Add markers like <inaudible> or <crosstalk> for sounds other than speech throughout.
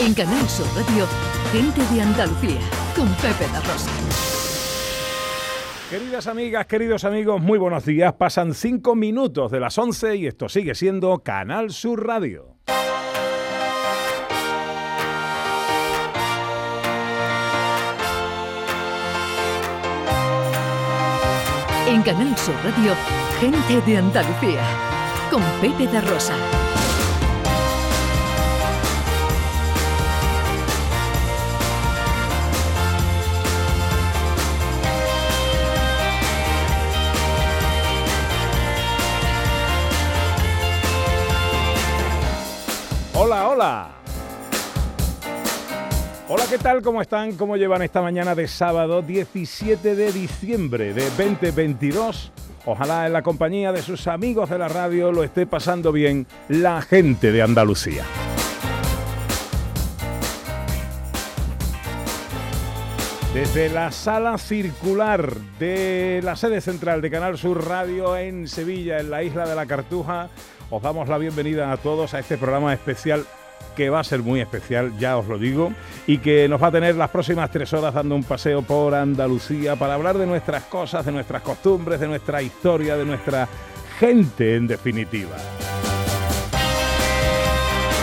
En Canal Sur Radio, Gente de Andalucía, con Pepe La Rosa. Queridas amigas, queridos amigos, muy buenos días. Pasan cinco minutos de las 11 y esto sigue siendo Canal Sur Radio. En Canal Sur Radio, Gente de Andalucía, con Pepe da Rosa. Hola, ¿qué tal? ¿Cómo están? ¿Cómo llevan esta mañana de sábado 17 de diciembre de 2022? Ojalá en la compañía de sus amigos de la radio lo esté pasando bien la gente de Andalucía. Desde la sala circular de la sede central de Canal Sur Radio en Sevilla, en la isla de la Cartuja, os damos la bienvenida a todos a este programa especial que va a ser muy especial, ya os lo digo, y que nos va a tener las próximas tres horas dando un paseo por Andalucía para hablar de nuestras cosas, de nuestras costumbres, de nuestra historia, de nuestra gente en definitiva.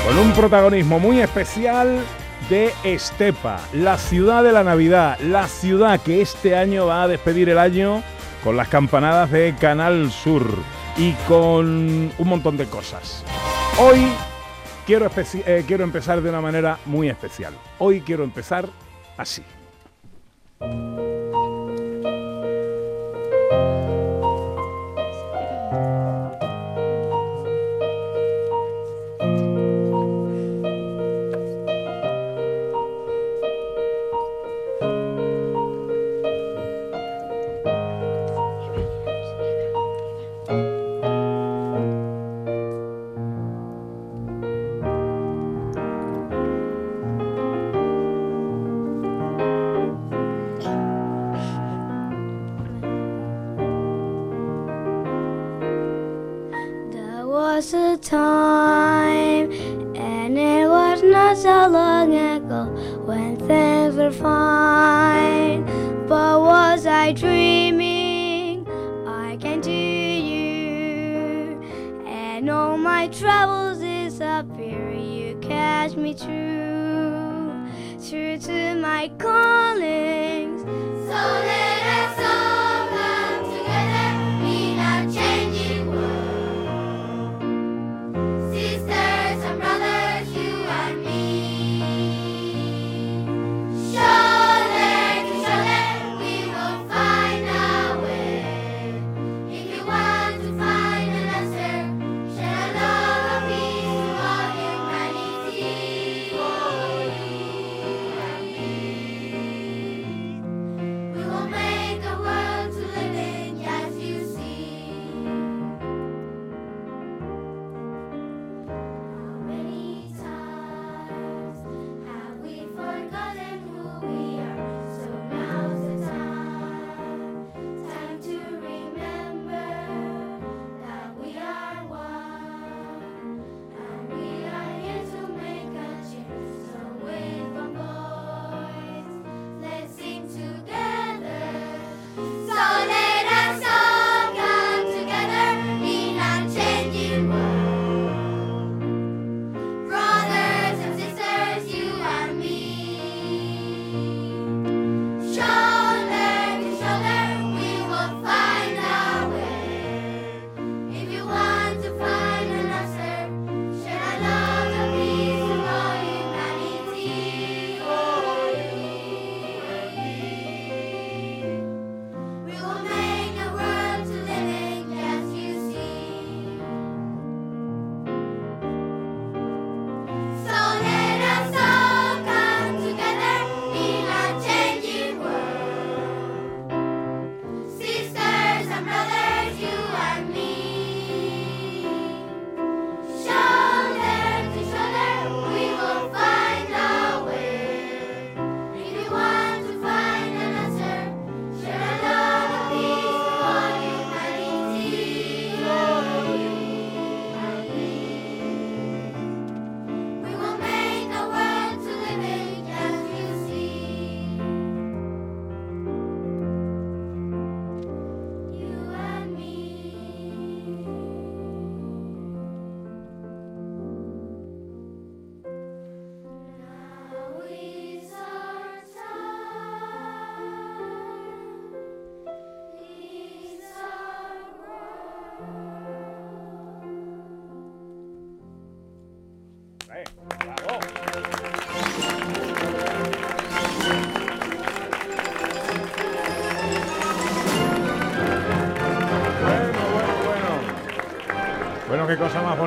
Con un protagonismo muy especial de Estepa, la ciudad de la Navidad, la ciudad que este año va a despedir el año con las campanadas de Canal Sur y con un montón de cosas. Hoy quiero, eh, quiero empezar de una manera muy especial. Hoy quiero empezar así.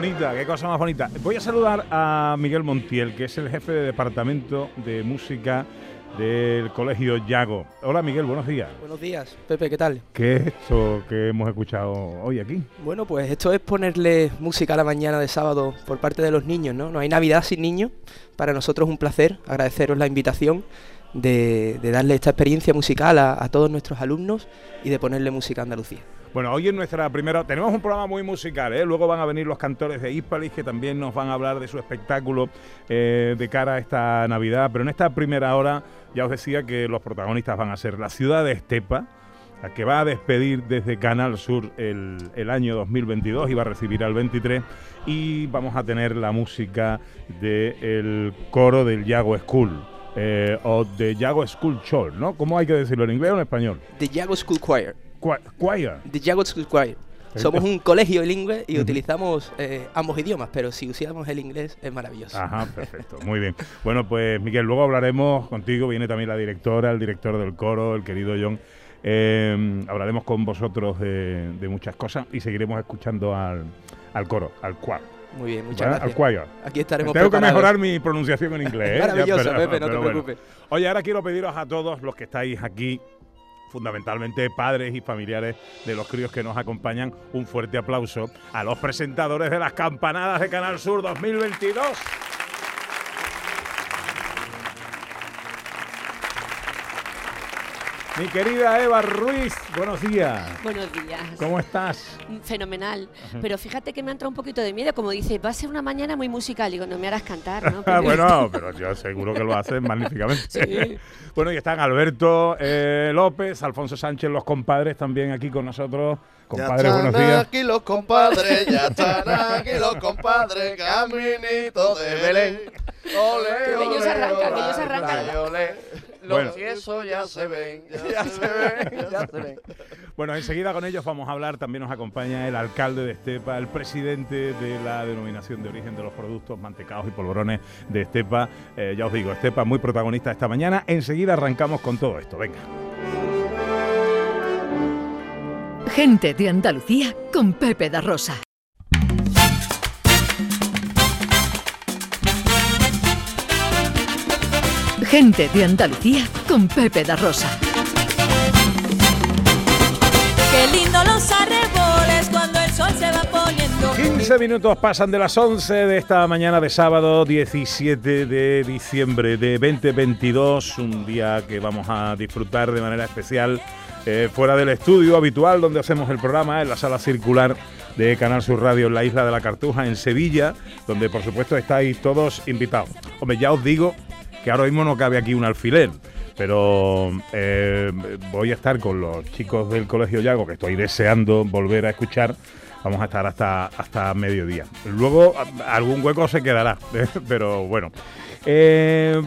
Bonita, qué cosa más bonita. Voy a saludar a Miguel Montiel, que es el jefe de departamento de música del Colegio Yago. Hola Miguel, buenos días. Buenos días, Pepe, ¿qué tal? ¿Qué es esto que hemos escuchado hoy aquí? Bueno, pues esto es ponerle música a la mañana de sábado por parte de los niños, ¿no? No hay Navidad sin niños. Para nosotros es un placer agradeceros la invitación de, de darle esta experiencia musical a, a todos nuestros alumnos y de ponerle música a Andalucía. Bueno, hoy en nuestra primera... Tenemos un programa muy musical, ¿eh? Luego van a venir los cantores de Hispalis que también nos van a hablar de su espectáculo eh, de cara a esta Navidad. Pero en esta primera hora ya os decía que los protagonistas van a ser la ciudad de Estepa, la que va a despedir desde Canal Sur el, el año 2022 y va a recibir al 23. Y vamos a tener la música del coro del Yago School. eh, o de Yago School Chol, ¿no? ¿Cómo hay que decirlo en inglés o en español? The Yago School Choir. Choir. The School Choir. Somos un colegio bilingüe y utilizamos eh, ambos idiomas, pero si usamos el inglés es maravilloso. Ajá, perfecto, muy bien. Bueno, pues Miguel, luego hablaremos contigo, viene también la directora, el director del coro, el querido John. Eh, hablaremos con vosotros de, de muchas cosas y seguiremos escuchando al, al coro, al choir. Muy bien, muchas gracias. Al. Aquí estaremos Tengo que preparados. mejorar mi pronunciación en inglés. ¿eh? <laughs> Ya, Maravilloso, Pepe, no te preocupes. Oye, ahora quiero pediros a todos los que estáis aquí, fundamentalmente padres y familiares de los críos que nos acompañan, un fuerte aplauso a los presentadores de las campanadas de Canal Sur 2022. Mi querida Eva Ruiz, buenos días. Buenos días. ¿Cómo estás? Fenomenal. Pero fíjate que me ha entrado un poquito de miedo. Como dice, va a ser una mañana muy musical. Digo, no me harás cantar, ¿no? <laughs> Porque- bueno, <laughs> pero yo seguro que lo hacen magníficamente. Sí. <laughs> Bueno, y están Alberto eh, López, Alfonso Sánchez, los compadres también aquí con nosotros. Compadres, ya buenos están días. aquí los compadres, ya están aquí los compadres, caminito de Belén. Ole, Que ellos ole, arrancan, que ole, ellos arrancan. ole, ole. Los Bueno. tiesos ya se ven, ya se ven, ya se ven. Bueno, enseguida con ellos vamos a hablar. También nos acompaña el alcalde de Estepa, el presidente de la denominación de origen de los productos mantecados y polvorones de Estepa. Eh, ya os digo, Estepa muy protagonista esta mañana. Enseguida arrancamos con todo esto. Venga. Gente de Andalucía con Pepe da Rosa. Gente de Andalucía con Pepe da Rosa. Qué lindo los arreboles cuando el sol se va poniendo. 15 minutos pasan de las 11 de esta mañana de sábado 17 de diciembre de 2022, un día que vamos a disfrutar de manera especial eh, fuera del estudio habitual donde hacemos el programa, en la sala circular de Canal Sur Radio en la isla de la Cartuja, en Sevilla, donde por supuesto estáis todos invitados. Hombre, ya os digo que ahora mismo no cabe aquí un alfiler. Pero eh, voy a estar con los chicos del Colegio Yago, que estoy deseando volver a escuchar. Vamos a estar hasta, hasta mediodía. Luego algún hueco se quedará, <laughs> pero bueno. Eh,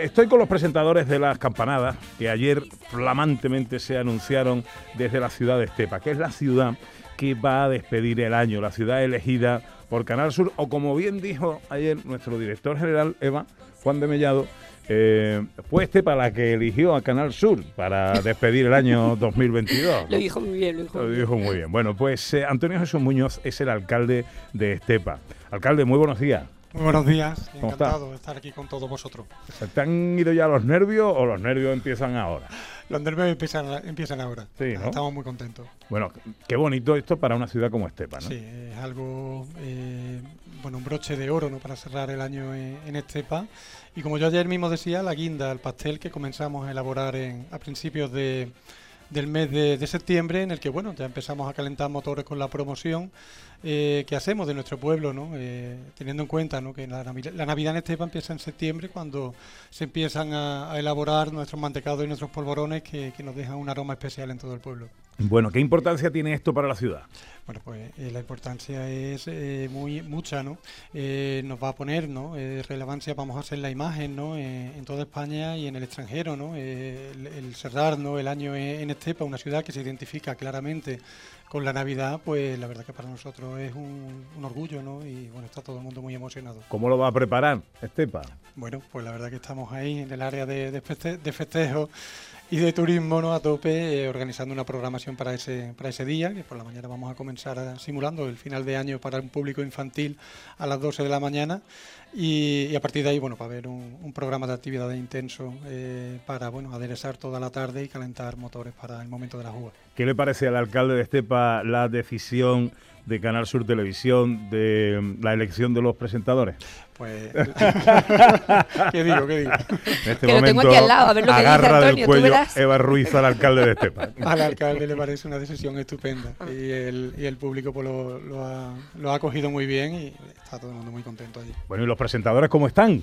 estoy con los presentadores de las campanadas que ayer flamantemente se anunciaron desde la ciudad de Estepa, que es la ciudad que va a despedir el año, la ciudad elegida por Canal Sur, o como bien dijo ayer nuestro director general, Eva, Juan de Mellado, eh, fue Estepa la que eligió a Canal Sur para despedir el año <laughs> 2022. Lo dijo muy bien, lo dijo Lo muy bien. dijo muy bien. Bueno, pues eh, Antonio Jesús Muñoz es el alcalde de Estepa. Alcalde, muy buenos días. Muy buenos días, encantado de estar aquí con todos vosotros. ¿Se te han ido ya los nervios o los nervios empiezan ahora? Los nervios empiezan, empiezan ahora. Sí, ¿no? Estamos muy contentos. Bueno, qué bonito esto para una ciudad como Estepa, ¿no? Sí, es algo, eh, bueno, un broche de oro ¿no? para cerrar el año en, en Estepa. Y como yo ayer mismo decía, la guinda, el pastel que comenzamos a elaborar a principios de, del mes de, de septiembre, en el que, bueno, ya empezamos a calentar motores con la promoción eh, que hacemos de nuestro pueblo, ¿no? Eh, teniendo en cuenta ¿no? que la, Navi- la Navidad en Estepa empieza en septiembre, cuando se empiezan a, a elaborar nuestros mantecados y nuestros polvorones que, que nos dejan un aroma especial en todo el pueblo. Bueno, ¿qué importancia tiene esto para la ciudad? Bueno, pues eh, la importancia es eh, muy mucha, ¿no? Eh, nos va a poner, ¿no? Eh, relevancia, vamos a hacer la imagen, ¿no? En toda España y en el extranjero, ¿no? El, el cerrar, ¿no? El año en Estepa, una ciudad que se identifica claramente con la Navidad, pues la verdad que para nosotros es un, un orgullo, ¿no? Y bueno, está todo el mundo muy emocionado. ¿Cómo lo va a preparar, Estepa? Bueno, pues la verdad que estamos ahí en el área de, de, feste- de festejo y de turismo ¿no? a tope, eh, organizando una programación para ese, para ese día, que por la mañana vamos a comenzar a- simulando el final de año para un público infantil a las 12 de la mañana y, a partir de ahí, bueno, para ver un, un programa de actividades intenso eh, para, bueno, aderezar toda la tarde y calentar motores para el momento de la juga. ¿Qué le parece al alcalde de Estepa la decisión de Canal Sur Televisión de mm, la elección de los presentadores? Pues, <laughs> ¿qué digo? ¿Qué digo? En este Que lo tengo aquí al lado, a ver lo que dice agarra Antonio, del tú cuello verás. Eva Ruiz al alcalde de Estepa. <laughs> Al alcalde le parece una decisión estupenda y el, y el público pues, lo, lo ha, lo ha acogido muy bien y está todo el mundo muy contento allí. Bueno, ¿y los presentadores cómo están?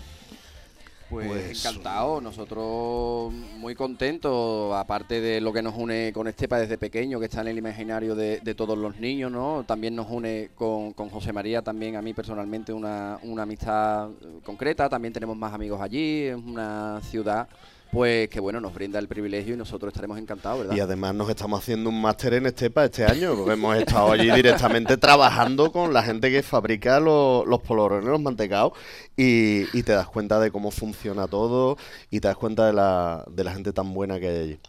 Pues, Pues- encantado, nosotros muy contentos, aparte de lo que nos une con Estepa desde pequeño, que está en el imaginario de, de todos los niños, ¿no? También nos une con, con José María, también a mí personalmente una, una amistad concreta, también tenemos más amigos allí, es una ciudad pues que bueno, nos brinda el privilegio y nosotros estaremos encantados, ¿verdad? Y además nos estamos haciendo un máster en Estepa este año, porque hemos estado allí directamente trabajando con la gente que fabrica los, los polvorones, los mantecados, y, y te das cuenta de cómo funciona todo y te das cuenta de la, de la gente tan buena que hay allí.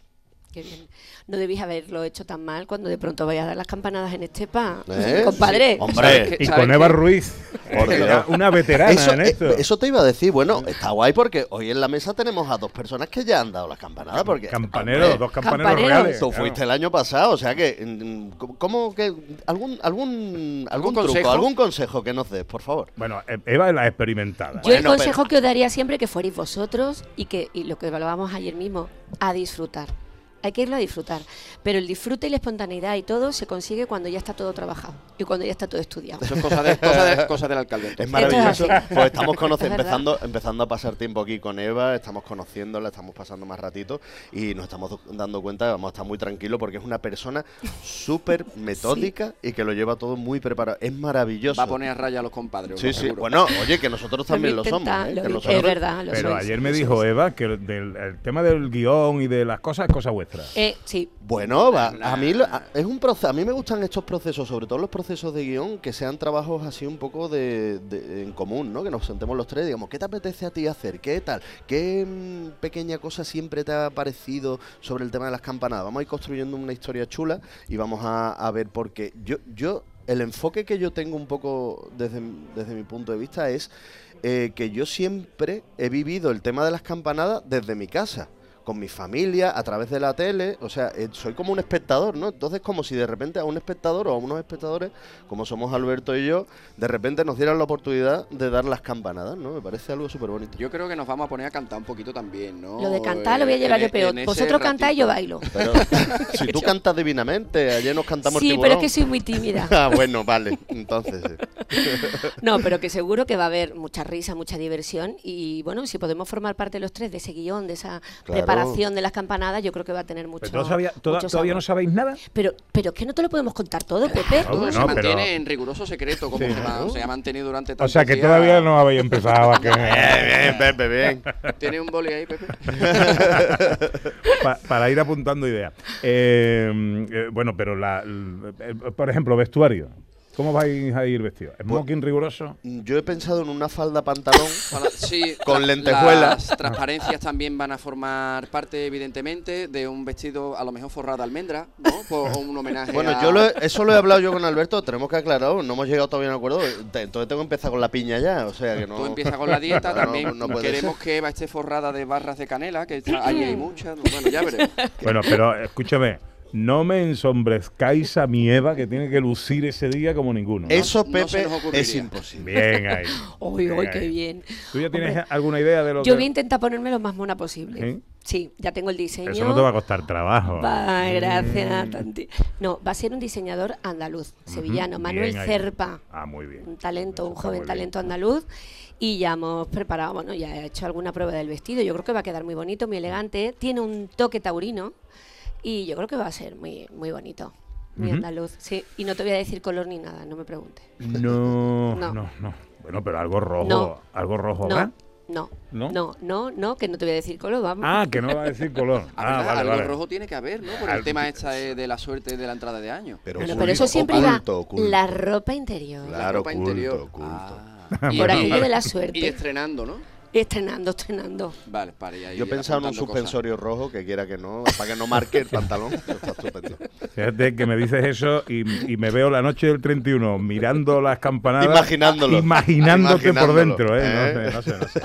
Qué bien. No debéis haberlo hecho tan mal cuando de pronto vayas a dar las campanadas en Estepa. ¿Eh? Compadre. Sí. Hombre, Y ¿sabes con qué? Eva Ruiz, <laughs> una, una veterana Eso, en eh, esto. eso te iba a decir, bueno, está guay porque hoy en la mesa tenemos a dos personas que ya han dado las campanadas, porque... Campaneros, hombre, dos campaneros, Campaneros. reales. Tú claro. fuiste el año pasado, o sea que, mm, ¿cómo que algún algún algún truco, consejo? algún consejo que nos des, por favor? Bueno, e- Eva es la experimentada. Yo el Bueno, consejo que os daría siempre que fuerais vosotros y que y lo que hablábamos ayer mismo, a disfrutar. Hay que irlo a disfrutar. Pero el disfrute y la espontaneidad y todo se consigue cuando ya está todo trabajado y cuando ya está todo estudiado. Eso es cosa, de, cosa, de- <laughs> cosa del alcalde. Es maravilloso. Es. Pues estamos Es empezando, empezando a pasar tiempo aquí con Eva, estamos conociéndola, estamos pasando más ratito y nos estamos dando cuenta que vamos a estar muy tranquilos porque es una persona súper <laughs> metódica y que lo lleva todo muy preparado. Es maravilloso. Va a poner a raya a los compadres. Sí, lo sí. seguro. Bueno, oye, que nosotros también lo somos. ¿eh? lo Que vi- nosotros- es verdad, lo Pero sois, ayer me dijo. Eva que el, del- el tema del guion y de las cosas es cosa vuestra. Eh, sí, Bueno, va, a mí lo- a- es un proceso, a mí me gustan estos procesos, sobre todo los procesos de guion, que sean trabajos así un poco de, de- en común, ¿no? Que nos sentemos los tres, y digamos, ¿qué te apetece a ti hacer? ¿Qué tal? ¿Qué mm, pequeña cosa siempre te ha parecido sobre el tema de las campanadas? Vamos a ir construyendo una historia chula y vamos a, a ver por qué. Yo, yo, el enfoque que yo tengo un poco desde, desde mi punto de vista es eh, que yo siempre he vivido el tema de las campanadas desde mi casa, con mi familia, a través de la tele, o sea, eh, soy como un espectador, ¿no? Entonces, como si de repente a un espectador o a unos espectadores, como somos Alberto y yo, de repente nos dieran la oportunidad de dar las campanadas, ¿no? Me parece algo súper bonito. Yo creo que nos vamos a poner a cantar un poquito también, ¿no? lo de cantar lo voy a llevar En- yo peor. en ese Vosotros cantáis y yo bailo. <laughs> Pero si tú cantas divinamente, ayer nos cantamos Sí, tiburón. pero es que soy muy tímida. <laughs> ah, bueno, vale, entonces sí. <laughs> No, pero que seguro que va a haber mucha risa, mucha diversión y bueno, si podemos formar parte los tres de ese guion, de esa Claro. preparación de las campanadas, yo creo que va a tener mucho. Pero sabía- toda- mucho ¿Todavía no sabéis nada? Pero, pero es que no te lo podemos contar todo, Pepe. Todo bueno, se pero- mantiene en riguroso secreto, como Sí. se, se ha mantenido durante tanto O sea que todavía no habéis empezado a que... <laughs> Bien, bien, Pepe, bien. ¿Tiene un boli ahí, Pepe? <laughs> Pa- para ir apuntando ideas. Eh, eh, bueno, pero la, eh, por ejemplo, vestuario. ¿Cómo vais a ir vestidos? ¿Smoking riguroso? Yo he pensado en una falda pantalón <laughs> Para- sí, Con lentejuelas. Las transparencias también van a formar parte, evidentemente, de un vestido a lo mejor forrado de almendra, ¿no? <laughs> Por un homenaje Bueno, a- yo lo he- eso lo he hablado yo con Alberto, tenemos que aclarar, no hemos llegado todavía a un acuerdo, entonces tengo que empezar con la piña ya, o sea que no... Tú empiezas con la <laughs> dieta, No, también no puede queremos ser. que Eva esté forrada de barras de canela, que está- ahí hay muchas, bueno, ya veremos. Bueno, pero escúchame, no me ensombrezcáis a mi Eva que tiene que lucir ese día como ninguno. ¿no? Eso, Pepe, es imposible. Bien ahí. <laughs> Uy, uy, qué bien. ¿Tú ya tienes Hombre, alguna idea de lo Yo que...? voy a intentar ponerme lo más mona posible. ¿Sí? Sí, ya tengo el diseño. Eso no te va a costar trabajo. Va, gracias, Mm. Tanti. No, va a ser un diseñador andaluz, sevillano, Manuel. Cerpa. Ah, muy bien. un talento, un joven talento andaluz. Y ya hemos preparado, bueno, ya he hecho alguna prueba del vestido. Yo creo que va a quedar muy bonito, muy elegante. Tiene un toque taurino y yo creo que va a ser muy, muy bonito. Muy andaluz, sí. Y no te voy a decir color ni nada, no me preguntes. No, <laughs> No. no, no. Bueno, pero algo rojo, No. algo rojo No, habrá. No, ¿No? no, no, no, que no te voy a decir color, vamos. Ah, que no va a decir color. <laughs> Ah, Ah, algo vale. rojo tiene que haber, ¿no? Por el tema esta de, de la suerte de la entrada de año. Pero, Bueno, pero eso siempre iba oculto, oculto. la ropa interior. La Claro, ropa oculto, interior. oculto. Ah. <laughs> Y- Por y- aquello de la Y suerte. estrenando, ¿no? Estrenando, estrenando. Vale, para ya Yo pensaba en un cosas. suspensorio rojo que quiera que no, para que no marque el pantalón. Está estupendo. Fíjate que me dices eso y, y me veo la noche del 31 mirando las campanadas. Imaginándolo. Imaginándote por Imaginándolo, dentro, ¿eh? ¿eh? No sé, no sé,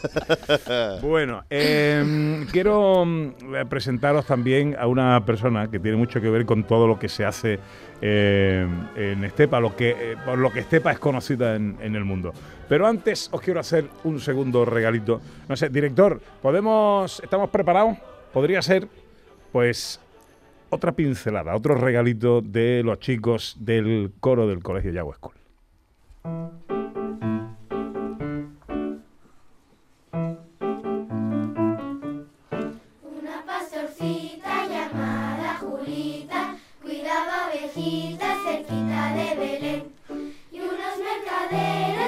no sé. Bueno, eh, quiero mm, presentaros también a una persona que tiene mucho que ver con todo lo que se hace eh, en Estepa, lo que, eh, por lo que Estepa es conocida en, el mundo. Pero antes os quiero hacer un segundo regalito. No sé, director, ¿podemos, estamos preparados? ¿Podría ser? Pues otra pincelada, otro regalito de los chicos del coro del Colegio Yagua School.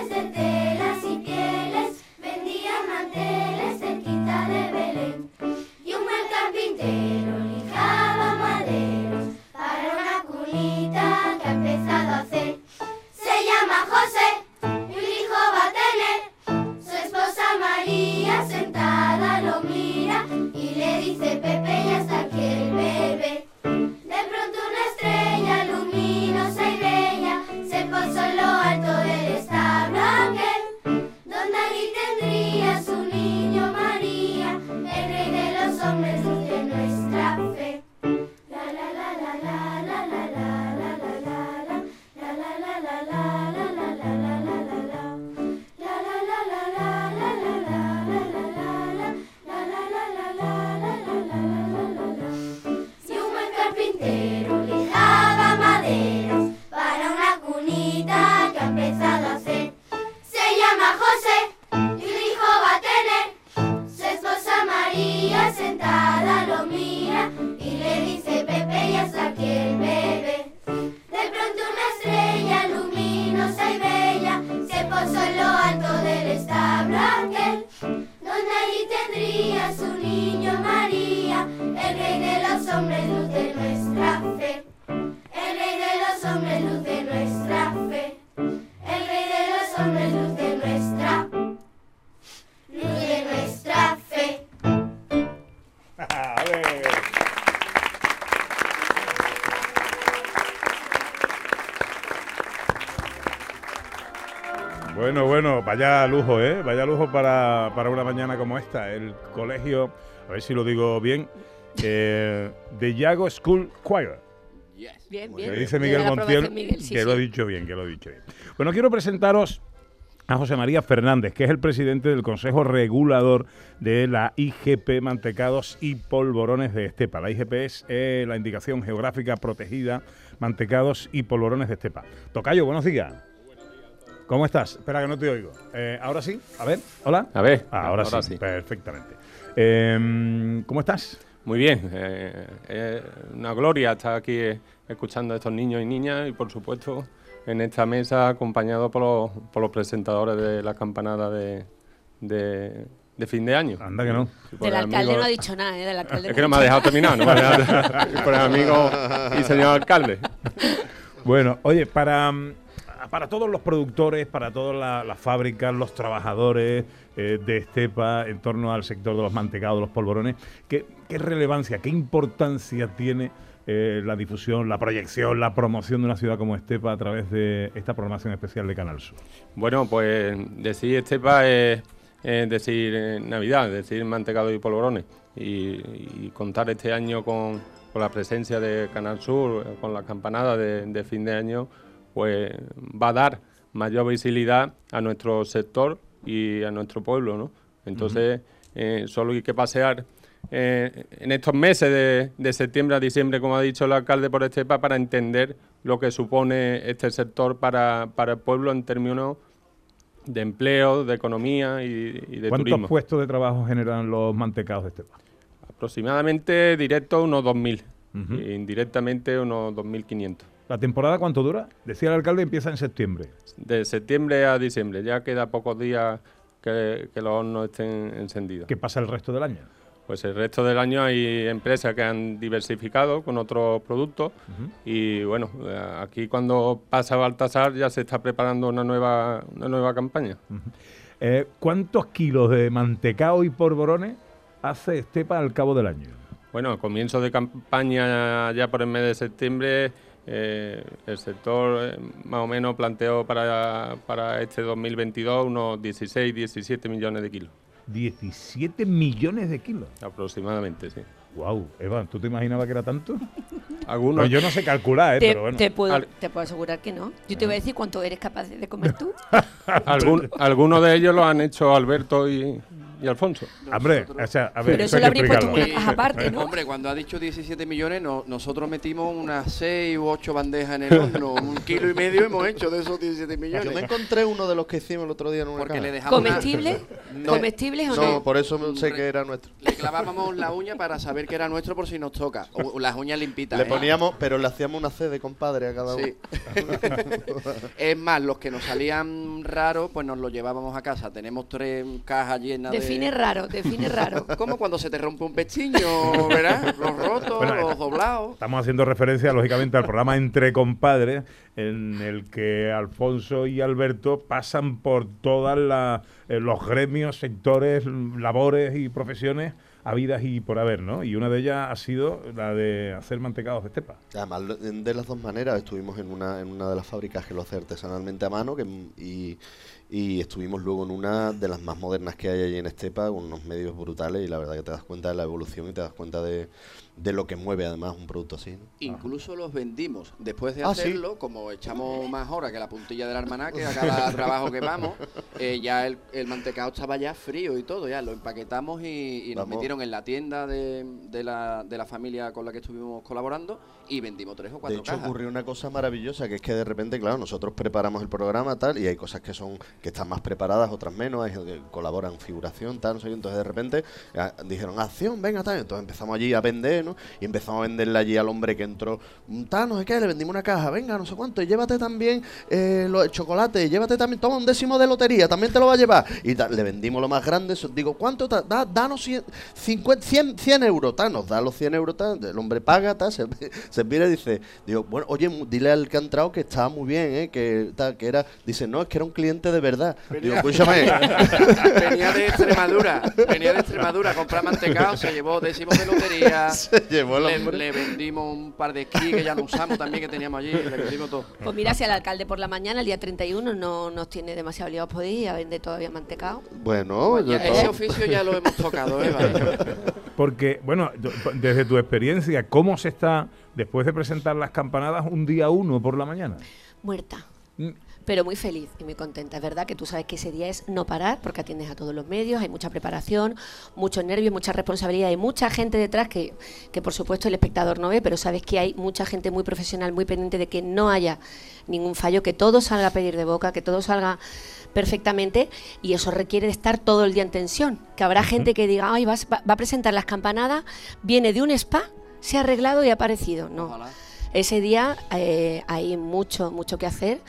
de telas y pieles, vendía manteles cerquita de Belén y un mal carpintero. Bueno, bueno, vaya lujo, ¿eh? Vaya lujo para, para una mañana como esta. El colegio, a ver si lo digo bien, eh, de Yago School Choir. Yes. Bien, Que bien. dice Miguel Montiel Miguel, sí, que lo ha sí. dicho bien, que lo ha dicho bien. Bueno, quiero presentaros a José María Fernández, que es el presidente del Consejo Regulador de la IGP Mantecados y Polvorones de Estepa. La IGP es eh, la indicación geográfica protegida Mantecados y Polvorones de Estepa. Tocayo, buenos días. ¿Cómo estás? Espera que no te oigo. Eh, ¿Ahora sí? A ver, hola. A ver, Ah, ahora, sí, perfectamente. Eh, ¿Cómo estás? Muy bien, eh, es una gloria estar aquí eh, escuchando a estos niños y niñas y por supuesto en esta mesa acompañado por los, por los presentadores de la campanada de, de, de fin de año. Anda que no. Por Del el alcalde amigo- no ha dicho nada, ¿eh? Del alcalde Es que no me ha dejado terminar, no me ha dejado y por el amigo y señor alcalde. Bueno, oye, para, mm, para todos los productores, para todas la- las fábricas, los trabajadores eh, de Estepa en torno al sector de los mantecados, los polvorones, ¿qué, relevancia, qué importancia tiene eh, la difusión, la proyección, la promoción de una ciudad como Estepa a través de esta programación especial de Canal Sur? Bueno, pues decir Estepa es, decir eh, Navidad, decir mantecado y polvorones. Y, contar este año con, la presencia de Canal Sur, con la campanada de fin de año, pues va a dar mayor visibilidad a nuestro sector y a nuestro pueblo, ¿no? Entonces, eh, solo hay que pasear eh, en estos meses de, de septiembre a diciembre, como ha dicho el alcalde por Estepa, para entender lo que supone este sector para, para el pueblo en términos de empleo, de economía y, y de ¿Cuántos turismo. puestos de trabajo generan los mantecados de Estepa? Aproximadamente directo unos 2.000, Ujú. e indirectamente unos 2.500. ¿La temporada cuánto dura? Decía el alcalde, empieza en septiembre. De septiembre a diciembre, ya queda pocos días que, que los hornos estén encendidos. ¿Qué pasa el resto del año? Pues el resto del año hay empresas que han diversificado con otros productos y bueno, aquí cuando pasa Baltasar ya se está preparando una nueva, una nueva campaña. Eh, ¿Cuántos kilos de mantecao y polvorones hace Estepa al cabo del año? Bueno, a comienzo de campaña ya por el mes de septiembre eh, el sector eh, más o menos planteó para, para este 2022 unos 16, 17 millones de kilos. 17 millones de kilos. Aproximadamente, sí. Wow, Eva, ¿tú te imaginabas que era tanto? Algunos. No, yo no sé calcular, ¿eh? Te, pero bueno. te puedo, Al- te puedo asegurar que no. Yo te voy a decir cuánto eres capaz de comer tú. <laughs> Algún- algunos de ellos lo han hecho Alberto y, y Alfonso. Hombre, o sea, a ver, Pero eso lo habréis puesto en una caja aparte, ¿no? Hombre, cuando ha dicho 17 millones, no- nosotros metimos unas 6 u 8 bandejas en el horno. un kilo y medio hemos hecho de esos 17 millones. Yo me encontré uno de los que hicimos el otro día en una Porque caja. ¿Comestibles o no? No, por eso sé que era nuestro. Le clavábamos la uña para saber que era nuestro por si nos toca. O, o las uñas limpitas. Le ¿eh? poníamos, pero le hacíamos una C de compadre a cada uno. Sí. <laughs> es más, los que nos salían raros, pues nos los llevábamos a casa. Tenemos tres cajas llenas Define de. raro, define <laughs> raro. Como cuando se te rompe un pestiño, ¿verdad? Los rotos, Bueno, los doblados. Estamos haciendo referencia, lógicamente, al programa Entre Compadres, en el que Alfonso y Alberto pasan por todos los gremios, sectores, labores y profesiones habidas y por haber, ¿no? Y una de ellas ha sido la de hacer mantecados de estepa. Además, de las dos maneras, estuvimos en una, en una de las fábricas que lo hace artesanalmente a mano que, y, y estuvimos luego en una de las más modernas que hay allí en Estepa, con unos medios brutales y la verdad que te das cuenta de la evolución y te das cuenta de, de lo que mueve además un producto así. ¿no? Incluso los vendimos. Después de Ah, ¿sí? hacerlo, como echamos más horas que la puntilla del almanaque a cada <laughs> trabajo que vamos, eh, ya el, el mantecado estaba ya frío y todo, ya lo empaquetamos y, y nos metieron en la tienda de, de la, de la familia con la que estuvimos colaborando y vendimos tres o De cuatro hecho, cajas. ocurrió una cosa maravillosa, que es que de repente, claro, nosotros preparamos el programa tal, y hay cosas que son que están más preparadas, otras menos, hay que colaboran en figuración, tal, no sé entonces de repente ah, dijeron, acción, venga, tal, entonces empezamos allí a vender, ¿no? Y empezamos a venderle allí al hombre que entró, "Mm, tal, no sé qué, le vendimos una caja, venga, no sé cuánto, y llévate también eh, lo- el chocolate, llévate también, toma un décimo de lotería, también te lo va a llevar. Y tal, le vendimos lo más grande, digo, ¿cuánto? ta- Da, danos 100, 50, 100, 100 euros, tal, nos da los 100 euros, tal, el hombre paga, tal, se, <laughs> se mira y dice, digo, bueno, oye, dile al que ha entrado que estaba muy bien, ¿eh? que, tal, que era, dice, no, es que era un cliente de verdad. Digo, escúchame. <laughs> Venía de Extremadura, venía de Extremadura a comprar mantecado, se llevó décimos de lotería. <laughs> Se llevó le, le vendimos un par de esquí que ya no usamos también, que teníamos allí, le vendimos todo. Pues mira, si el alcalde por la mañana, el día 31, no nos tiene demasiado liados, podéis ir a vender todavía mantecado. Bueno, Ya, yo- ese oficio ya lo hemos tocado, <laughs> Eva. Porque, bueno, desde tu experiencia, ¿cómo se está, después de presentar las campanadas, un día uno por la mañana? Muerta. Mm. Pero muy feliz y muy contenta. Es verdad que tú sabes que ese día es no parar porque atiendes a todos los medios, hay mucha preparación, muchos nervios, mucha responsabilidad, hay mucha gente detrás que, que por supuesto el espectador no ve, pero sabes que hay mucha gente muy profesional, muy pendiente de que no haya ningún fallo, que todo salga a pedir de boca, que todo salga perfectamente y eso requiere de estar todo el día en tensión. Que habrá gente que diga, ay, vas- va, va a presentar las campanadas, viene de un spa, se ha arreglado y ha aparecido. No. Ojalá. Ese día eh, hay mucho, mucho que hacer.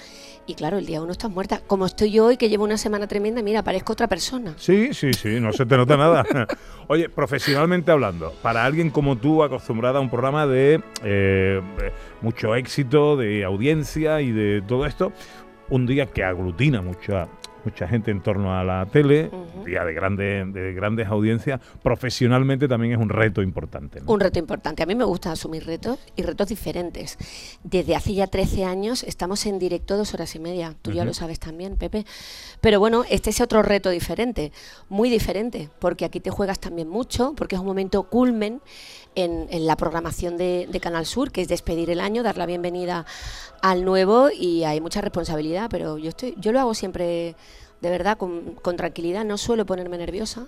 Y claro, el día uno estás muerta. Como estoy yo hoy, que llevo una semana tremenda, mira, parezco otra persona. Sí, sí, sí, no se te nota nada. <laughs> Oye, profesionalmente hablando, para alguien como tú, acostumbrada a un programa de eh, mucho éxito, de audiencia y de todo esto, un día que aglutina mucha mucha gente en torno a la tele, Ujú. día de, grande, de grandes audiencias, profesionalmente también es un reto importante. ¿no? Un reto importante. A mí me gusta asumir retos y retos diferentes. Desde hace ya 13 años estamos en directo dos horas y media. Tú ya lo sabes también, Pepe. Pero bueno, este es otro reto diferente, muy diferente, porque aquí te juegas también mucho, porque es un momento culmen en, en la programación de, de Canal Sur, que es despedir el año, dar la bienvenida al nuevo y hay mucha responsabilidad, pero yo estoy, yo lo hago siempre de verdad con, con tranquilidad, no suelo ponerme nerviosa.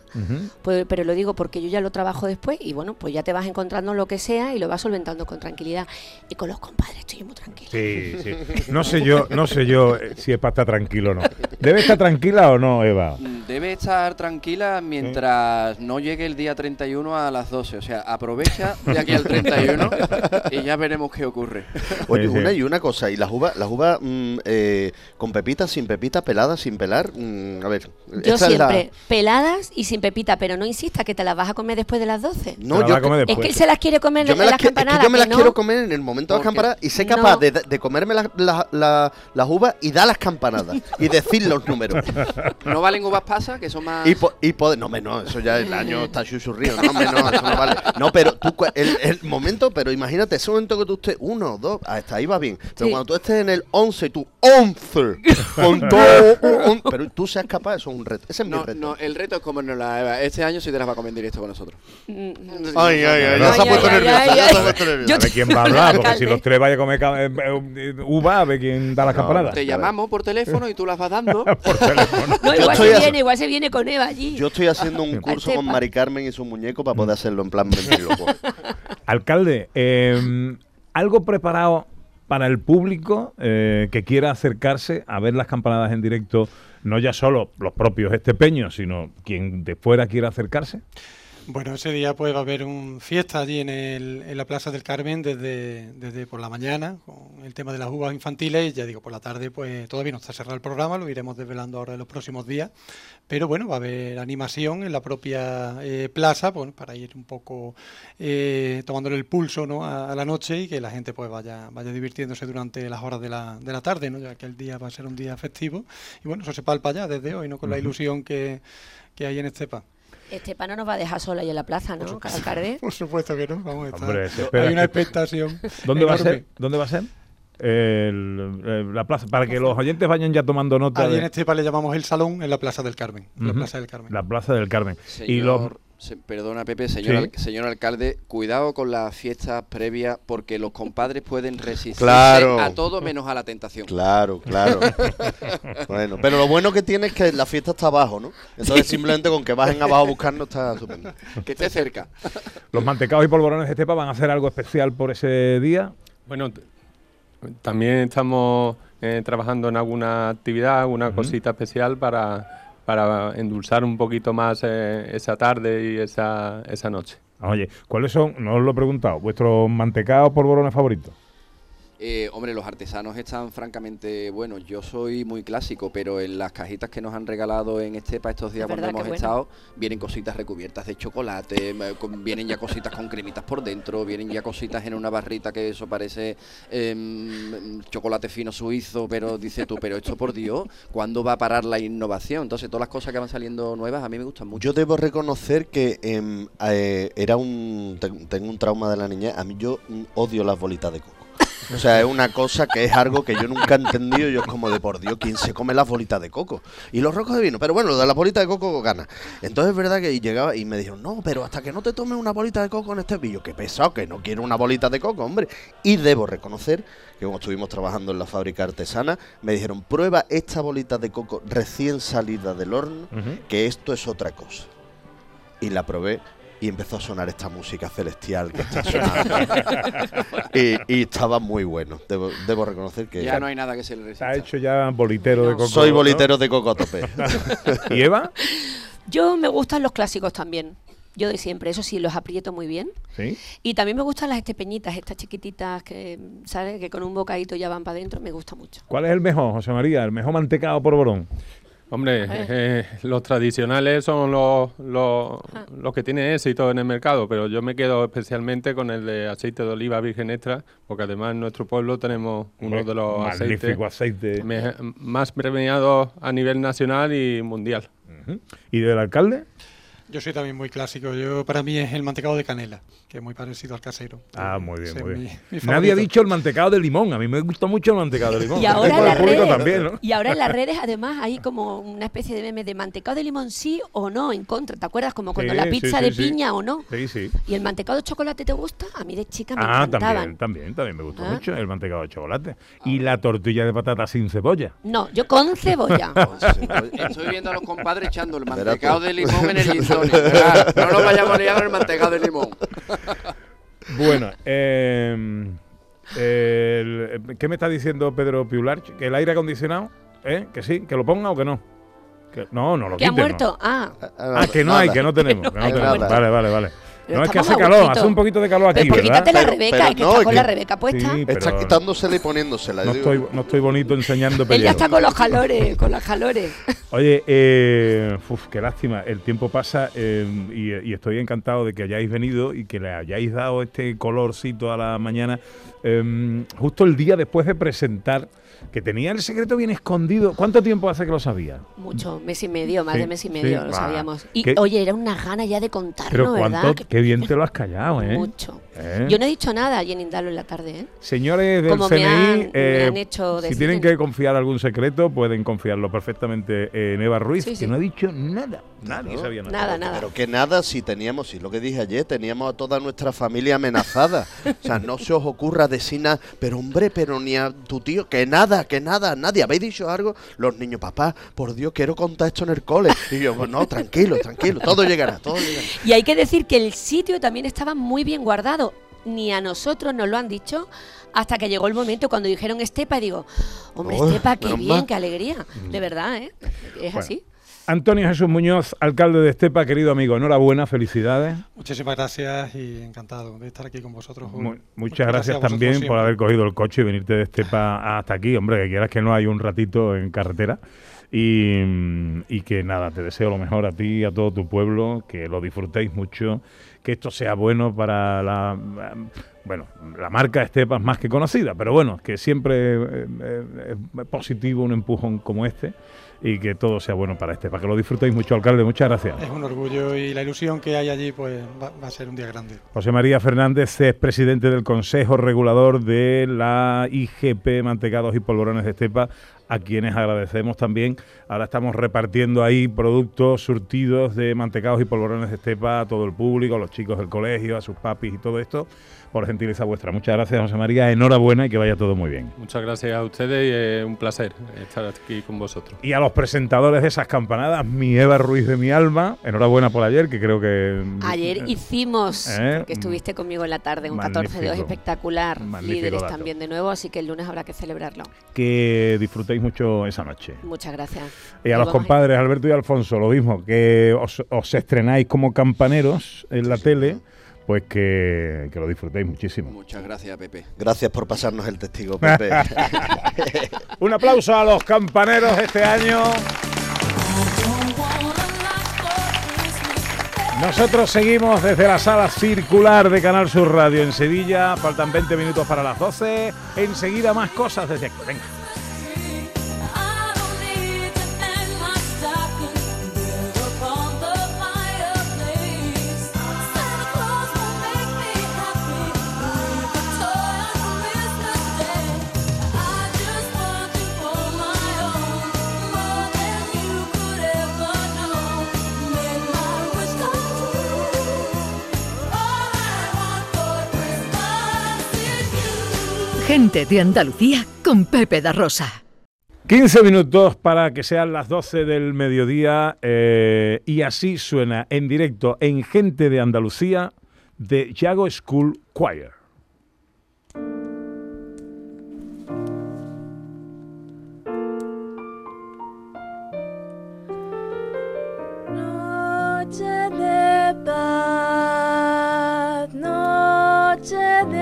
Pues, pero lo digo porque yo ya lo trabajo después y bueno, pues ya te vas encontrando lo que sea y lo vas solventando con tranquilidad. Y con los compadres estoy muy tranquila. Sí, sí. No sé yo, no sé yo eh, si es para estar tranquilo o no. ¿Debe estar tranquila o no, Eva? Debe estar tranquila mientras no llegue el día 31 a las 12. O sea, aprovecha de aquí al 31 y ya veremos qué ocurre. Oye, una y una cosa, y las uvas, las uvas mm, eh, con pepita, sin pepita, peladas, sin pelar, mm, a ver. Yo esta es la- siempre, peladas y sin pepita, pero no insista que te las vas a comer después de las 12. No, Te la yo va a comer Es que él se las quiere comer Yo en me las, las qui- es que campanadas. yo me las que no. quiero comer en el momento de las Porque- campanadas y ser No. capaz de, de comerme las las- las- las uvas y dar las campanadas y decir los números. ¿No valen uvas pasas, que son más...? Y, po- y poder. No, hombre, no, eso ya el año está chuchurrío. No, hombre, no, eso no vale. No, pero tú, cua- el, el momento, pero imagínate, ese momento que tú estés uno, dos, hasta ahí va bien. Pero Sí. cuando tú estés en el 11 y tú 11, con <laughs> todo, un- pero tú seas capaz, eso es un reto. Ese es mi No, reto. no, el reto es comernos la Eva. Este año sí te las va a comer en directo con nosotros. Mm, Ay, ay, ay, ya se ha puesto nerviosa, ay, ya se ha ay. puesto nerviosa. Yo A ver quién va a hablar, porque si los tres vayan a comer ca- eh, eh, uva, a ver quién da las No, campanadas. Te llamamos por teléfono y tú las vas dando. <laughs> Por teléfono. No, igual estoy se viene, igual se viene con Eva allí. Yo estoy haciendo un <laughs> curso con. Mari Carmen y su muñeco para poder hacerlo en plan ventrílocuo. <laughs> Alcalde, eh, algo preparado para el público eh, que quiera acercarse a ver las campanadas en directo, no ya solo los propios estepeños, sino quien de fuera quiera acercarse. Bueno, ese día pues va a haber un fiesta allí en, el, en la Plaza del Carmen desde, desde por la mañana con el tema de las uvas infantiles y ya digo, por la tarde pues todavía no está cerrado el programa, lo iremos desvelando ahora en los próximos días, pero bueno, va a haber animación en la propia eh, plaza bueno, para ir un poco eh, tomándole el pulso ¿no? a, a la noche y que la gente pues vaya, vaya divirtiéndose durante las horas de la, de la tarde, ¿no? ya que el día va a ser un día festivo y bueno, eso se palpa ya desde hoy, ¿no? con la ilusión que, que hay en Estepa. Estepa no nos va a dejar sola ahí en la plaza, ¿no, alcalde? <laughs> Por supuesto que no, vamos a estar. Hombre, se espera. Hay una expectación. <laughs> ¿Dónde va a ser? ¿Dónde va a ser? El- la plaza, para que los oyentes vayan ya tomando nota Allí en de Estepa le llamamos el salón en la Plaza del Carmen. La. Plaza del Carmen. la plaza del Carmen. Señor, Y los se- perdona, Pepe, señor, Sí. al- señor alcalde, cuidado con las fiestas previas porque los compadres pueden resistirse Claro. a todo menos a la tentación. Claro, claro. <laughs> bueno, pero lo bueno que tiene es que la fiesta está abajo, ¿no? Entonces simplemente con que bajen abajo a buscarnos está estupendo. Que esté cerca. los mantecados y polvorones de Estepa van a hacer algo especial por ese día. Bueno, también estamos eh, trabajando en alguna actividad, alguna cosita especial para, para endulzar un poquito más eh, esa tarde y esa, esa noche. Oye, ¿cuáles son, no os lo he preguntado, vuestros mantecados polvorones favoritos? Eh, hombre, los artesanos están francamente buenos. Yo soy muy clásico, pero en las cajitas que nos han regalado en Estepa estos días Es cuando hemos bueno. estado, vienen cositas recubiertas de chocolate, con- vienen ya cositas con cremitas por dentro, vienen ya cositas en una barrita que eso parece em, chocolate fino suizo, pero dice tú, pero esto por Dios, ¿cuándo va a parar la innovación? Entonces, todas las cosas que van saliendo nuevas a mí me gustan mucho. Yo debo reconocer que em, eh, era un ten- tengo un trauma de la niñez. A mí yo mm, odio las bolitas de coco. O sea, es una cosa que es algo que yo nunca he entendido. Yo es como de por Dios, ¿quién se come las bolitas de coco? Y los rocos de vino. Pero bueno, lo de las bolitas de coco gana. Entonces es verdad que llegaba y me dijeron, no, pero hasta que no te tomes una bolita de coco en este vídeo, que pesado, que no quiero una bolita de coco, hombre. Y debo reconocer que como estuvimos trabajando en la fábrica artesana, me dijeron, prueba esta bolita de coco recién salida del horno que esto es otra cosa. Y la probé y empezó a sonar esta música celestial que está <laughs> sonando. y, y estaba muy bueno. Debo, debo reconocer que Ya no hay nada que se le resista. hecho ya bolitero de coco. soy ¿no? bolitero de coco a tope. <laughs> ¿Y Eva? Yo me gustan los clásicos también. Yo de siempre, eso sí, los aprieto muy bien. Sí. Y también me gustan las estepeñitas, estas chiquititas que, ¿sabes? Que con un bocadito ya van para adentro, me gusta mucho. ¿Cuál es el mejor, José María? ¿El mejor mantecado polvorón? Hombre, Eh. eh, los tradicionales son los, los, los que tienen éxito en el mercado, pero yo me quedo especialmente con el de aceite de oliva virgen extra, porque además en nuestro pueblo tenemos uno de los Magnífico aceites aceite. me- más premiados a nivel nacional y mundial. ¿Y del alcalde? Yo soy también muy clásico. Yo Para mí es el mantecado de canela, que es muy parecido al casero. Ah, muy bien, Ese muy mi- bien. mi Nadie ha dicho el mantecado de limón. A mí me gusta mucho el mantecado de limón. Y ahora, en las redes, también, ¿no? y ahora en las redes además hay como una especie de meme de mantecado de limón sí o no, en contra. ¿Te acuerdas? Como cuando Sí, la pizza sí, de sí. piña o no. Sí, sí. ¿Y el mantecado de chocolate te gusta? A mí de chica me Ah, encantaban. también, también, también me gusta Ah. mucho el mantecado de chocolate. Y la tortilla de patata sin cebolla. No, yo con cebolla. <laughs> Estoy viendo a los compadres echando el mantecado tú. de limón en el <laughs> <laughs> No nos vayamos a liar el mantecado de limón. Bueno, eh, el- ¿qué me está diciendo Pedro Piular? ¿Que el aire acondicionado? ¿Eh? ¿Que sí? ¿Que lo ponga o que no? Que- no, no lo Que ha quiten, no. muerto. Ah, Ah, que no hay, que no tenemos. <laughs> que no hay tenemos. nada. Vale, vale, vale. Pero no, es que hace calor, hace un poquito de calor aquí, pues ¿verdad? quítate la Pero- Rebeca, pero es que no, está es con que- la Rebeca puesta. Sí, Está pero quitándosela y poniéndosela. No digo, estoy, no estoy bonito enseñando Él ya pellejo. está con los calores, con los calores. Oye, eh, uf, qué lástima, el tiempo pasa eh, y, y estoy encantado de que hayáis venido y que le hayáis dado este colorcito a la mañana, eh, justo el día después de presentar, que tenía el secreto bien escondido. ¿Cuánto tiempo hace que lo sabía? Mucho, mes y medio, más Sí, de mes y sí, medio, lo sabíamos. Y ¿Qué? oye, era una gana ya de contarlo, Pero ¿verdad? qué bien te lo has callado, ¿eh? Mucho. ¿Eh? Yo no he dicho nada allí en Indalo en la tarde, ¿eh? Señores del Como CNI, me han- me eh, han hecho si decir tienen en- que confiar algún secreto, pueden confiarlo perfectamente en Eva Ruiz, Sí, que sí. no ha dicho nada. Nadie No, sabía nada. Nada, nada. Pero que nada, si teníamos, si lo que dije ayer, teníamos a toda nuestra familia amenazada. <laughs> O sea, no se os ocurra decir nada, pero hombre, pero ni a tu tío, que nada, que nada, nadie. ¿Habéis dicho algo? Los niños, papá, por Dios, quiero contar esto en el cole. Y yo, pues no, tranquilo, tranquilo, todo llegará, todo llegará. Y hay que decir que el sitio también estaba muy bien guardado. Ni a nosotros nos lo han dicho hasta que llegó el momento cuando dijeron Estepa. Y digo, hombre, Uy, Estepa, qué bien, mal. qué alegría. De verdad, ¿eh? Es Bueno. así. Antonio Jesús Muñoz, alcalde de Estepa, querido amigo, enhorabuena, felicidades. Muchísimas gracias y encantado de estar aquí con vosotros. hoy. Mu- muchas gracias, también por siempre. haber cogido el coche y venirte de Estepa hasta aquí. Hombre, que quieras que no hay un ratito en carretera. Y, mm, y que nada, te deseo lo mejor a ti y a todo tu pueblo, que lo disfrutéis mucho, que esto sea bueno para la. Bueno, la marca Estepa es más que conocida, pero bueno, que siempre eh, eh, es positivo un empujón como este y que todo sea bueno para Estepa. Que lo disfrutéis mucho, alcalde. Muchas gracias. Es un orgullo y la ilusión que hay allí pues va, va a ser un día grande. José María Fernández es presidente del Consejo Regulador de la IGP Mantecados y Polvorones de Estepa, a quienes agradecemos también. Ahora estamos repartiendo ahí productos surtidos de mantecados y polvorones de Estepa a todo el público, a los chicos del colegio, a sus papis y todo esto, por gentileza vuestra. Muchas gracias, José María. Enhorabuena y que vaya todo muy bien. Muchas gracias a ustedes y es un placer estar aquí con vosotros. Y a los presentadores de esas campanadas, mi Eva Ruiz de mi alma, enhorabuena por ayer, que creo que... Ayer hicimos, ¿Eh? que estuviste conmigo en la tarde, un 14 de 2 Magnífico. espectacular, Magnífico líderes dato. también de nuevo, así que el lunes habrá que celebrarlo. Que disfrutéis mucho esa noche. Muchas gracias. Y a Nos los compadres Alberto y Alfonso, lo mismo, que os, os estrenáis como campaneros en la tele, pues que, que lo disfrutéis muchísimo. Muchas gracias, Pepe. Gracias por pasarnos el testigo, <laughs> Pepe. <laughs> Un aplauso a los campaneros de este año. Nosotros seguimos desde la sala circular de Canal Sur Radio en Sevilla. Faltan 20 minutos para las 12. Enseguida más cosas desde aquí. Venga. Gente de Andalucía con Pepe da Rosa. 15 minutos para que sean las 12 del mediodía eh, y así suena en directo en Gente de Andalucía de Yago School Choir. Noche de paz, noche de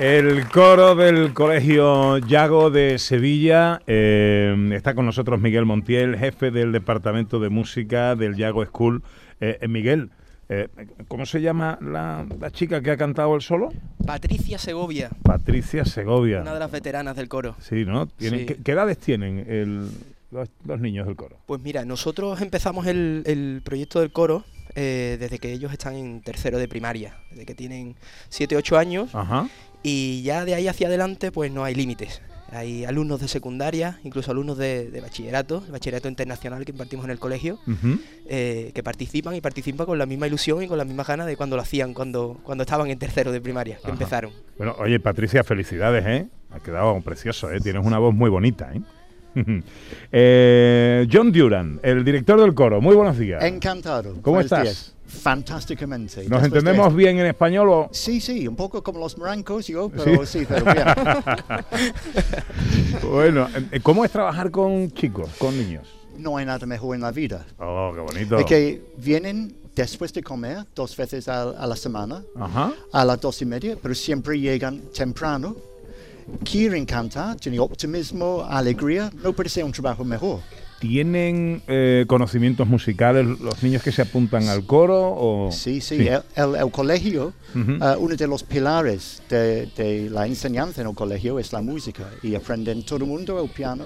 El coro del Colegio Yago de Sevilla. eh, está con nosotros Miguel Montiel, jefe del Departamento de Música del Yago School. Eh, eh, Miguel, eh, ¿cómo se llama la, la chica que ha cantado el solo? Patricia Segovia, Patricia Segovia. una de las veteranas del coro. Sí, ¿no? Tienen- Sí. ¿qué, qué edades tienen el- los, los niños del coro? Pues mira, nosotros empezamos el, el proyecto del coro eh, desde que ellos están en tercero de primaria, desde que tienen 7, 8 años Ajá. Y ya de ahí hacia adelante pues no hay límites. Hay alumnos de secundaria, incluso alumnos de, de bachillerato, el bachillerato internacional que impartimos en el colegio, eh, que participan y participan con la misma ilusión y con las mismas ganas de cuando lo hacían, cuando, cuando estaban en tercero de primaria, que Ajá. empezaron. Bueno, oye, Patricia, felicidades, ¿eh? Ha quedado precioso, ¿eh? Tienes una voz muy bonita, ¿eh? <laughs> Eh, John Duran, el director del coro. Muy buenos días. Encantado. ¿Cómo Buenos estás? días. Fantásticamente. ¿Nos Después de entendemos esto- bien en español o...? Sí, sí, un poco como los morancos yo, pero sí, pero bien. <laughs> bueno, ¿cómo es trabajar con chicos, con niños? No hay nada mejor en la vida. Oh, qué bonito. Es que vienen después de comer dos veces a, a la semana, Ajá. a las dos y media, pero siempre llegan temprano. Quieren cantar, tienen optimismo, alegría. No puede ser un trabajo mejor. ¿Tienen eh, conocimientos musicales los niños que se apuntan al coro? O... Sí, sí, El, el- el colegio, Ujú. eh, uno de los pilares de, de la enseñanza en el colegio es la música y aprenden todo el mundo el piano,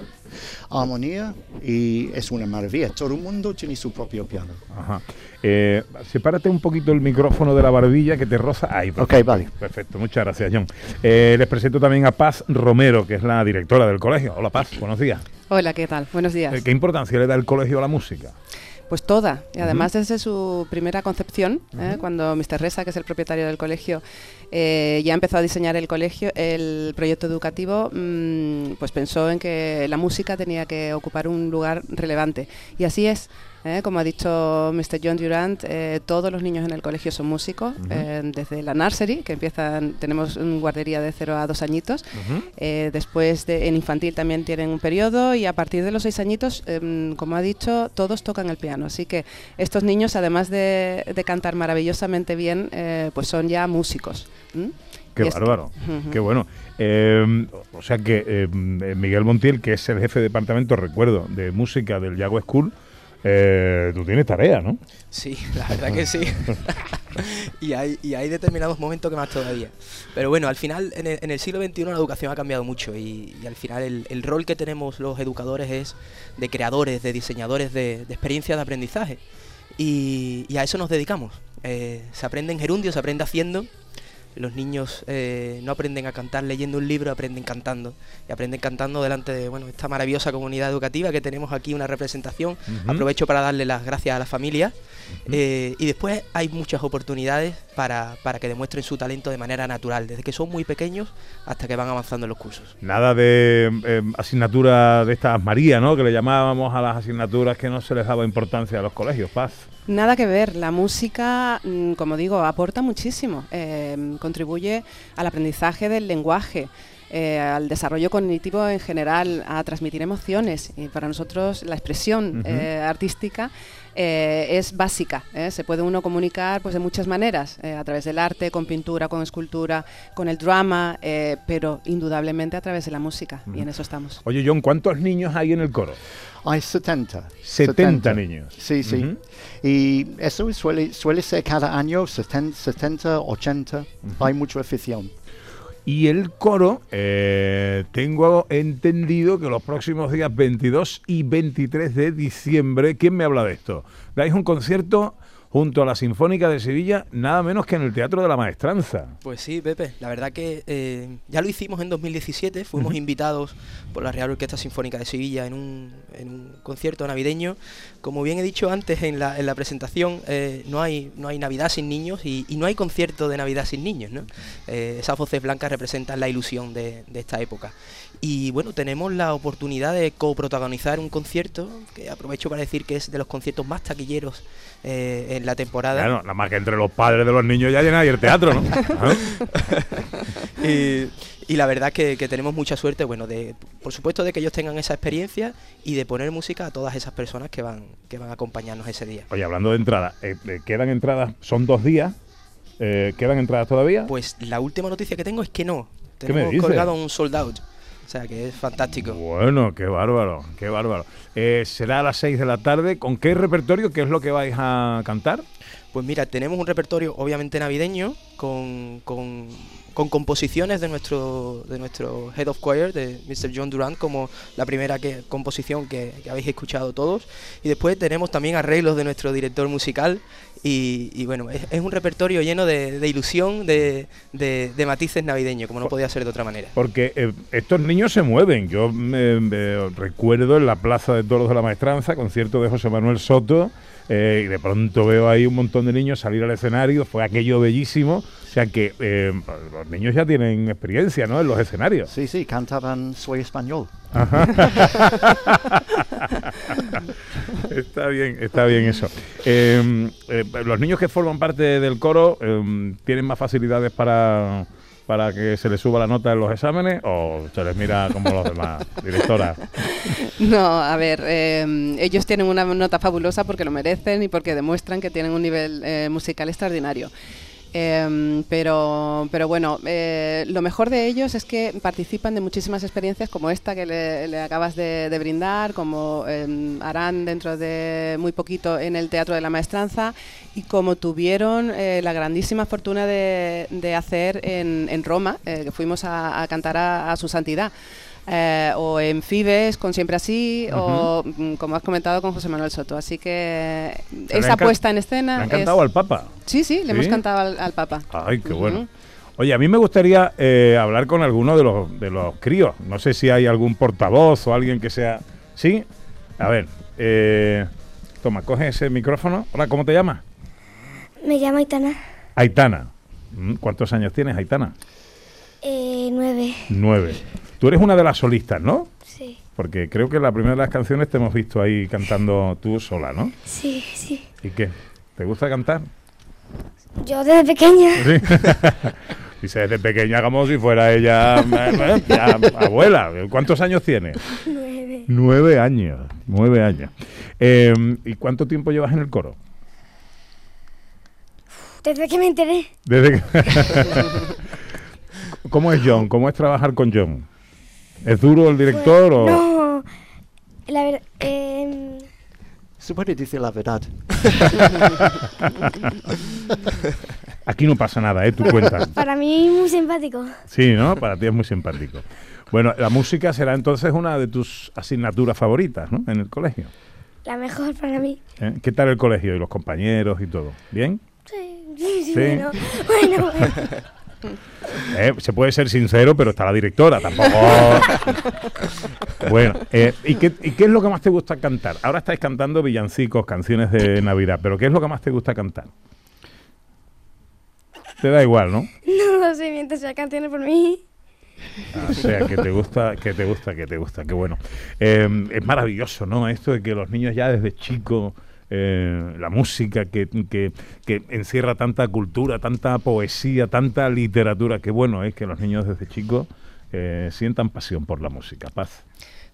armonía y es una maravilla. Todo el mundo tiene su propio piano. Ajá. Eh, sepárate un poquito el micrófono de la barbilla que te roza. Ahí, perfecto. Ok, vale. Perfecto, muchas gracias, John. Eh, les presento también a Paz Romero, que es la directora del colegio. Hola, Paz, buenos días. Hola, ¿qué tal? Buenos días. Eh, ¿Qué importancia le da el colegio a la música? Pues toda. Y además desde su primera concepción, ¿eh? cuando Mr. Reza, que es el propietario del colegio, eh, ya empezó a diseñar el colegio, el proyecto educativo, mm, pues pensó en que la música tenía que ocupar un lugar relevante. Y así es. ¿Eh? Como ha dicho Mr. John Durant, eh, todos los niños en el colegio son músicos, eh, desde la nursery, que empiezan, tenemos una guardería de 0 a 2 añitos, después de, en infantil también tienen un periodo y a partir de los seis añitos, em, como ha dicho, todos tocan el piano. Así que estos niños, además de, de cantar maravillosamente bien, pues son ya músicos. ¿m? Qué Y es- bárbaro, qué bueno. Eh, o sea que eh, Miguel Montiel, que es el jefe de departamento, recuerdo, de música del Yago School, eh, tú tienes tarea, ¿no? Sí, la verdad que sí. <laughs> y, hay, y hay determinados momentos que más todavía. Pero bueno, al final, en el, en el siglo XXI la educación ha cambiado mucho y, y al final el, el rol que tenemos los educadores es de creadores, de diseñadores de, de experiencias de aprendizaje. Y, y a eso nos dedicamos. Eh, se aprende en gerundio, se aprende haciendo. Los niños eh, no aprenden a cantar leyendo un libro, aprenden cantando. Y aprenden cantando delante de bueno, esta maravillosa comunidad educativa que tenemos aquí, una representación. Aprovecho para darle las gracias a la familia. Eh, y después hay muchas oportunidades para, para que demuestren su talento de manera natural, desde que son muy pequeños hasta que van avanzando en los cursos. Nada de eh, asignatura de estas María, ¿no? Que le llamábamos a las asignaturas que no se les daba importancia a los colegios, Paz. Nada que ver, la música, mm, como digo, aporta muchísimo, eh, contribuye al aprendizaje del lenguaje, eh, al desarrollo cognitivo en general, a transmitir emociones. Y para nosotros la expresión eh, artística eh, es básica. ¿eh? Se puede uno comunicar pues, de muchas maneras, eh, a través del arte, con pintura, con escultura, con el drama, eh, pero indudablemente a través de la música. Y en eso estamos. Oye, John, ¿cuántos niños hay en el coro? Hay 70. 70 niños. Sí, sí. Y eso suele, suele ser cada año 70, 70 80. Hay mucha afición. Y el coro, eh, tengo entendido que los próximos días 22 y 23 de diciembre, ¿quién me habla de esto? Dais un concierto junto a la Sinfónica de Sevilla, nada menos que en el Teatro de la Maestranza. Pues sí, Pepe, la verdad que eh, ya lo hicimos en 2017, fuimos invitados por la Real Orquesta Sinfónica de Sevilla en un, en un concierto navideño. Como bien he dicho antes en la, en la presentación, eh, no, hay, no hay Navidad sin niños y, y no hay concierto de Navidad sin niños. ¿no? Eh, esas voces blancas representan la ilusión de, de esta época. Y bueno, tenemos la oportunidad de coprotagonizar un concierto, que aprovecho para decir que es de los conciertos más taquilleros eh, en la temporada. Claro, nada más que entre los padres de los niños ya llena ahí el teatro, ¿no? Ajá. <laughs> y, y la verdad que, que tenemos mucha suerte, bueno, de, por supuesto de que ellos tengan esa experiencia y de poner música a todas esas personas que van, que van a acompañarnos ese día. Oye, hablando de entradas, eh, eh, quedan entradas, son dos días, eh, ¿quedan entradas todavía? Pues la última noticia que tengo es que no, me Tenemos dices? colgado un sold out. O sea que es fantástico. Bueno, qué bárbaro, qué bárbaro. Eh, será a las 6 de la tarde. ¿Con qué repertorio? ¿Qué es lo que vais a cantar? Pues mira, tenemos un repertorio obviamente navideño con, con- con composiciones de nuestro, de nuestro Head of Choir, de Mr. John Durant, como la primera que, composición que, que habéis escuchado todos. Y después tenemos también arreglos de nuestro director musical. Y, y bueno, es, es un repertorio lleno de, de ilusión, de, de- de matices navideños, como no podía ser de otra manera. Porque eh, estos niños se mueven. Yo me, me recuerdo en la Plaza de Toros de la Maestranza, concierto de José Manuel Soto, eh, y de pronto veo ahí un montón de niños salir al escenario. Fue aquello bellísimo. O sea que eh, los niños ya tienen experiencia, ¿no? En los escenarios. Sí, sí, cantaban Soy Español. <laughs> está bien, está bien eso. Eh, eh, los niños que forman parte del coro eh, tienen más facilidades para, para que se les suba la nota en los exámenes o se les mira como los demás, <laughs> directora. No, a ver, eh, ellos tienen una nota fabulosa porque lo merecen y porque demuestran que tienen un nivel eh, musical extraordinario. Em, pero, pero bueno, eh, lo mejor de ellos es que participan de muchísimas experiencias como esta que le, acabas de, brindar, como em, harán dentro de muy poquito en el Teatro de la Maestranza y como tuvieron eh, la grandísima fortuna de, hacer en, en Roma, eh, que fuimos a, cantar a su santidad. Eh, o en Fibes con Siempre Así, o mm, como has comentado con José Manuel Soto. Así que le esa puesta en escena. Le han es- cantado al Papa. Sí, sí, le hemos cantado al, al Papa. Ay, qué bueno. Oye, a mí me gustaría eh, hablar con alguno de los, de los críos. No sé si hay algún portavoz o alguien que sea... ¿Sí? A ver, eh, toma, coge ese micrófono. Hola, ¿cómo te llamas? Me llamo Aitana. Aitana. Mm, ¿Cuántos años tienes, Aitana? Eh, nueve. Nueve. Tú eres una de las solistas, ¿no? Sí. Porque creo que la primera de las canciones te hemos visto ahí cantando <laughs> tú sola, ¿no? Sí, sí. ¿Y qué? ¿Te gusta cantar? Yo desde pequeña. <laughs> Sí. <laughs> Dice desde pequeña como si fuera ella ya abuela. ¿Cuántos años tiene? Nueve. Nueve años. Nueve años. Eh, ¿Y cuánto tiempo llevas en el coro? Desde que me enteré. Desde que- ¿Cómo es John? ¿Cómo es trabajar con John? ¿Es duro el director o...? No. La verdad. em, Se puede decir la verdad. <laughs> Aquí no pasa nada, ¿eh? Tú cuentas. para mí muy simpático. Sí, ¿no? Para ti es muy simpático. Bueno, la música será entonces una de tus asignaturas favoritas, ¿no? En el colegio. La mejor para mí. ¿eh? ¿Qué tal el colegio y los compañeros y todo? ¿Bien? Sí, sí, Sí. sí, Bueno, <laughs> bueno, bueno. Eh, se puede ser sincero, pero está la directora, tampoco. <laughs> bueno, eh, ¿y, qué, y qué es lo que más te gusta cantar? Ahora estáis cantando villancicos, canciones de Navidad, pero ¿qué es lo que más te gusta cantar? Te da igual, ¿no? No lo sé, mientras sea canciones por mí. Ah, O sea, que te gusta, que te gusta, que te gusta, qué bueno. Eh, es maravilloso, ¿no? Esto de que los niños ya desde chicos, eh, la música que, que, que encierra tanta cultura, tanta poesía, tanta literatura, qué bueno es que los niños desde chicos eh, sientan pasión por la música. Paz.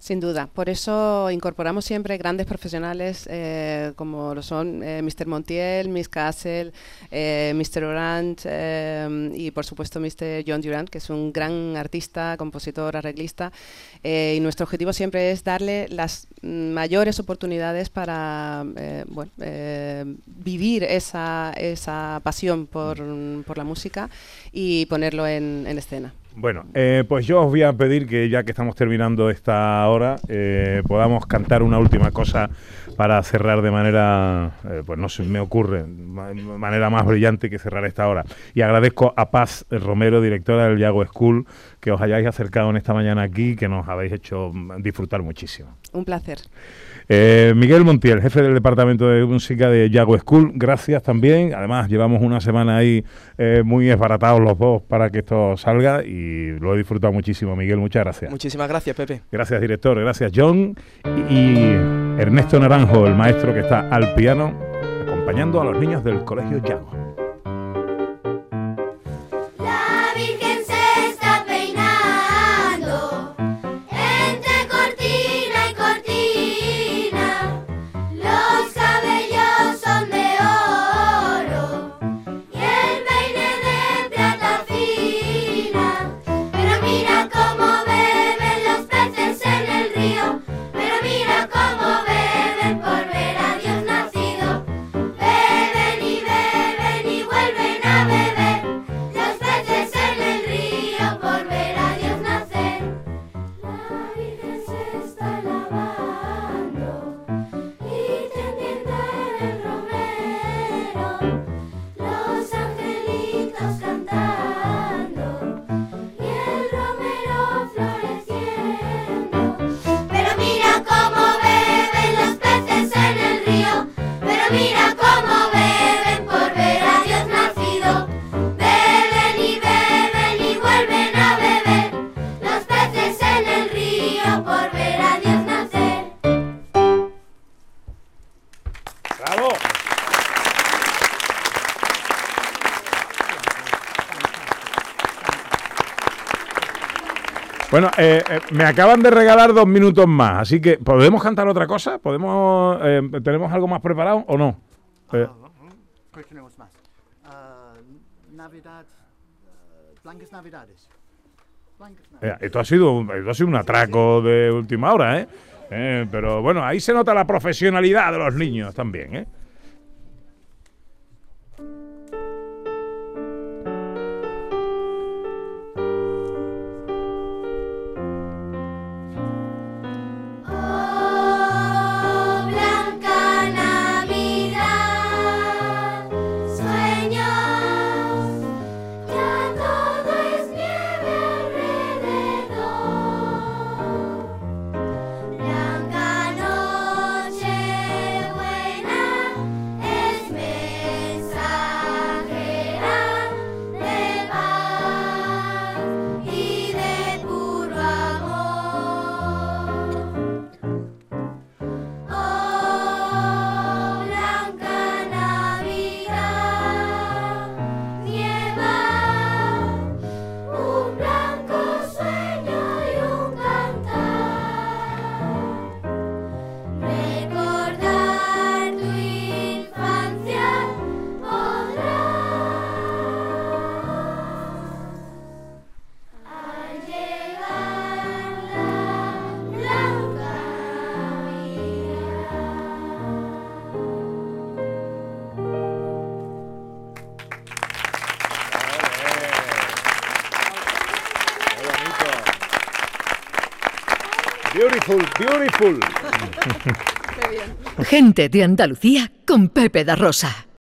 Sin duda, por eso incorporamos siempre grandes profesionales eh, como lo son eh, Mr. Montiel, Miss Castle, eh, Mr. Orange eh, y por supuesto Mr. John Durant, que es un gran artista, compositor, arreglista. eh, y nuestro objetivo siempre es darle las mayores oportunidades para bueno, vivir esa, esa pasión por, por la música y ponerlo en, en escena. Bueno, eh, pues yo os voy a pedir que ya que estamos terminando esta hora, eh, podamos cantar una última cosa para cerrar de manera, eh, pues no se me ocurre, ma- manera más brillante que cerrar esta hora. Y agradezco a Paz Romero, directora del Yago School, que os hayáis acercado en esta mañana aquí, que nos habéis hecho disfrutar muchísimo. Un placer. Eh, Miguel Montiel, jefe del Departamento de Música de Yago School, gracias también. Además, llevamos una semana ahí eh, muy esbaratados los dos para que esto salga y lo he disfrutado muchísimo. Miguel, muchas gracias. Muchísimas gracias, Pepe. Gracias, director. Gracias, John. Y, y Ernesto Naranjo, el maestro que está al piano, acompañando a los niños del Colegio Yago. Bueno, eh, eh, me acaban de regalar dos minutos más, así que ¿podemos cantar otra cosa? ¿Podemos, eh, ¿Tenemos algo más preparado o no? Eh, ¿Qué tenemos más? Ah, Navidad, ah, Blancas Navidades. Blancas eh, esto, ha sido, un- esto ha sido un atraco de última hora, ¿eh? Eh, Pero bueno, ahí se nota la profesionalidad de los niños también, ¿eh? Beautiful. Gente de Andalucía con Pepe da Rosa.